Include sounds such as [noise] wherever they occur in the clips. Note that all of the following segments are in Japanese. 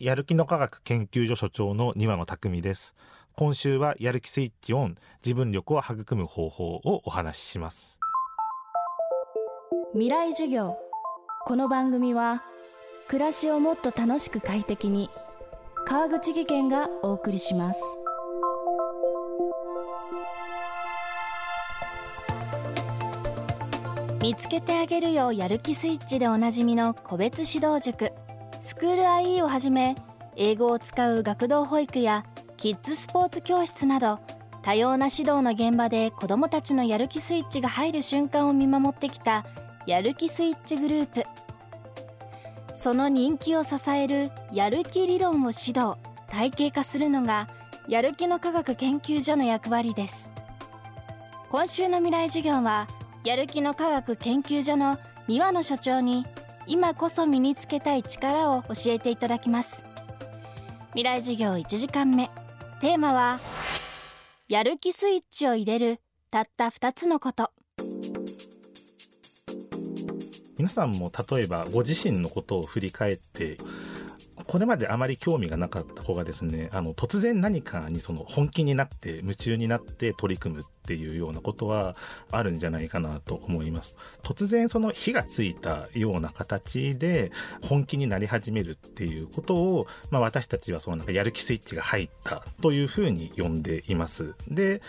やる気の科学研究所所長の庭野匠です。今週はやる気スイッチオン自分力を育む方法をお話しします。未来授業。この番組は暮らしをもっと楽しく快適に川口義賢がお送りします。見つけてあげるよやる気スイッチでおなじみの個別指導塾。スクール IE をはじめ英語を使う学童保育やキッズスポーツ教室など多様な指導の現場で子どもたちのやる気スイッチが入る瞬間を見守ってきたやる気スイッチグループ。その人気を支えるやる気理論を指導体系化するのがやる気の科学研究所の役割です。今週の未来授業はやる気の科学研究所の三輪野所長に今こそ身につけたい力を教えていただきます。未来授業1時間目。テーマはやる気スイッチを入れるたった2つのこと。皆さんも例えばご自身のことを振り返ってこれまであまり興味がなかった子がですねあの突然何かにその本気になって夢中になって取り組むっていうようなことはあるんじゃないかなと思います。突然その火がついたような形で本気になり始めるっていうことを、まあ、私たちはそのなんかやる気スイッチが入ったというふうに呼んでいます。で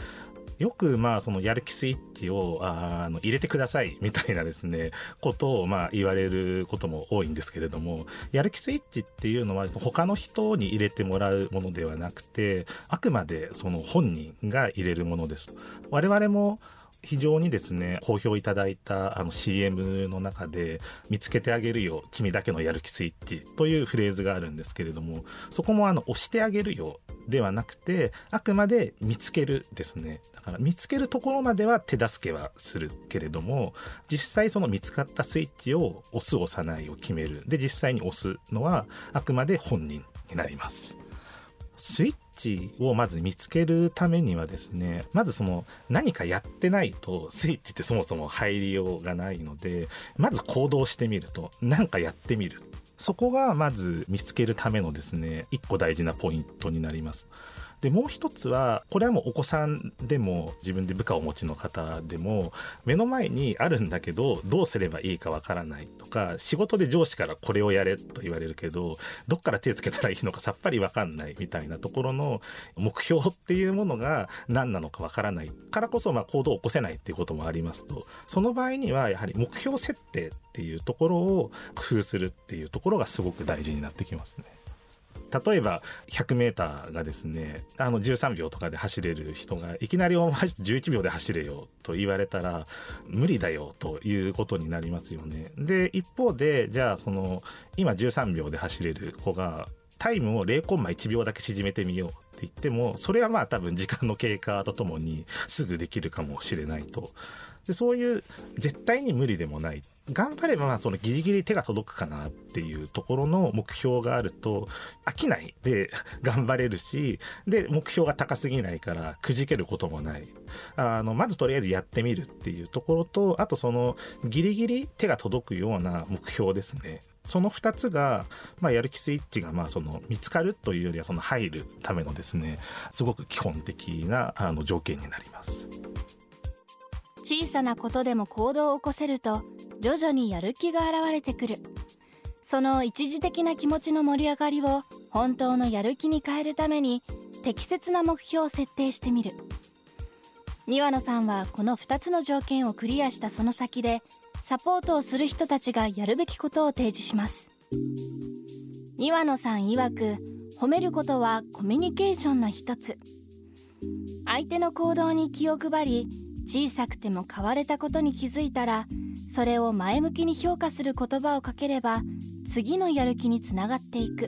よくまあそのやる気スイッチをあの入れてください [laughs] みたいなですねことをまあ言われることも多いんですけれどもやる気スイッチっていうのは他の人に入れてもらうものではなくてあくまでその本人が入れるものです。我々も非常にですね好評いただいたあの CM の中で「見つけてあげるよ君だけのやる気スイッチ」というフレーズがあるんですけれどもそこもあの押してあげるよではなくてあくまで見つけるですねだから見つけるところまでは手助けはするけれども実際その見つかったスイッチを押す押さないを決めるで実際に押すのはあくまで本人になります。スイッチをまず見つけるためにはですねまずその何かやってないとスイッチってそもそも入りようがないのでまず行動してみると何かやってみるそこがまず見つけるためのですね一個大事なポイントになります。でもう一つはこれはもうお子さんでも自分で部下をお持ちの方でも目の前にあるんだけどどうすればいいかわからないとか仕事で上司からこれをやれと言われるけどどっから手つけたらいいのか [laughs] さっぱりわかんないみたいなところの目標っていうものが何なのかわからないからこそまあ行動を起こせないっていうこともありますとその場合にはやはり目標設定っていうところを工夫するっていうところがすごく大事になってきますね。例えば 100m がですねあの13秒とかで走れる人がいきなり「お前11秒で走れよ」と言われたら無理だよということになりますよね。で一方でじゃあその今13秒で走れる子がタイムを0コンマ1秒だけ縮めてみようって言ってもそれはまあ多分時間の経過とともにすぐできるかもしれないとでそういう絶対に無理でもない。頑張ればまあそのギリギリ手が届くかなっていうところの目標があると飽きないで [laughs] 頑張れるしで目標が高すぎないからくじけることもない。あのまずとりあえずやってみるっていうところとあとそのギリギリ手が届くような目標ですね。その2つが、まあ、やる気スイッチがまあその見つかるというよりはその入るためのですねすごく基本的なあの条件になります。小さなことでも行動を起こせると徐々にやる気が現れてくる。その一時的な気持ちの盛り上がりを本当のやる気に変えるために適切な目標を設定してみる。庭野さんはこの2つの条件をクリアしたその先でサポートをする人たちがやるべきことを提示します。庭野さん曰く褒めることはコミュニケーションの一つ。相手の行動に気を配り小さくても買われたことに気づいたらそれを前向きに評価する言葉をかければ次のやる気につながっていく。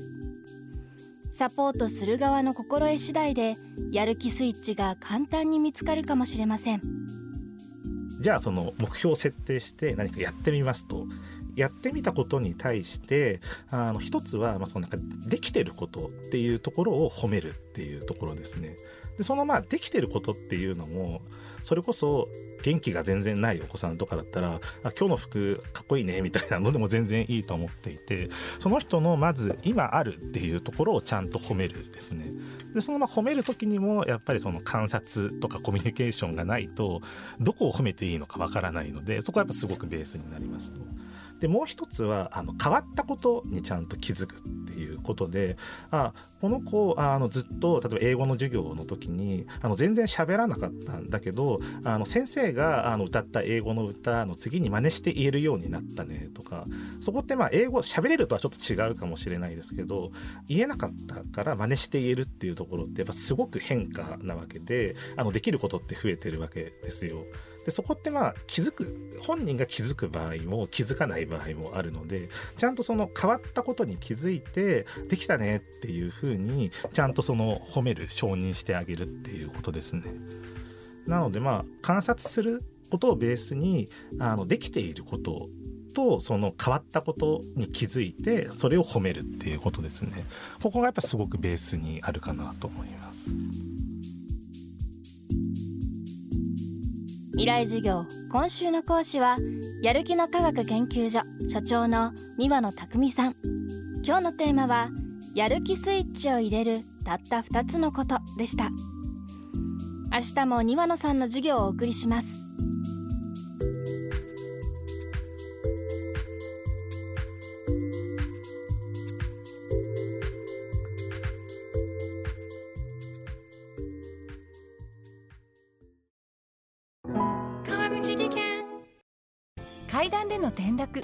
サポートする側の心得次第でやる気スイッチが簡単に見つかるかもしれません。じゃあその目標を設定して何かやってみますとやってみたことに対してあの一つは、まあ、そのなんかできてることっていうところを褒めるっていうところですね。でそのまあできてることっていうのもそれこそ元気が全然ないお子さんとかだったらあ今日の服かっこいいねみたいなのでも全然いいと思っていてその人のまず今あるっていうところをちゃんと褒めるですねでそのまま褒める時にもやっぱりその観察とかコミュニケーションがないとどこを褒めていいのかわからないのでそこはやっぱすごくベースになりますと。でもう一つはあの変わったことにちゃんと気づく。っていうことであこの子あのずっと例えば英語の授業の時にあの全然喋らなかったんだけどあの先生があの歌った英語の歌の次に真似して言えるようになったねとかそこってまあ英語喋れるとはちょっと違うかもしれないですけど言えなかったから真似して言えるっていうところってやっぱすごく変化なわけであのできることって増えてるわけですよ。でそこってまあ気づく本人が気づく場合も気づかない場合もあるのでちゃんとその変わったことに気づいてできたねっていうふうにちゃんとその褒める承認してあげるっていうことですね。なのでまあ観察することをベースにあのできていることとその変わったことに気づいてそれを褒めるっていうことですね。ここがやっぱすごくベースにあるかなと思います。未来授業今週の講師はやる気の科学研究所所長の庭野匠さん今日のテーマはやる気スイッチを入れるたった2つのことでした。明日も庭野さんの授業をお送りします。階段での転落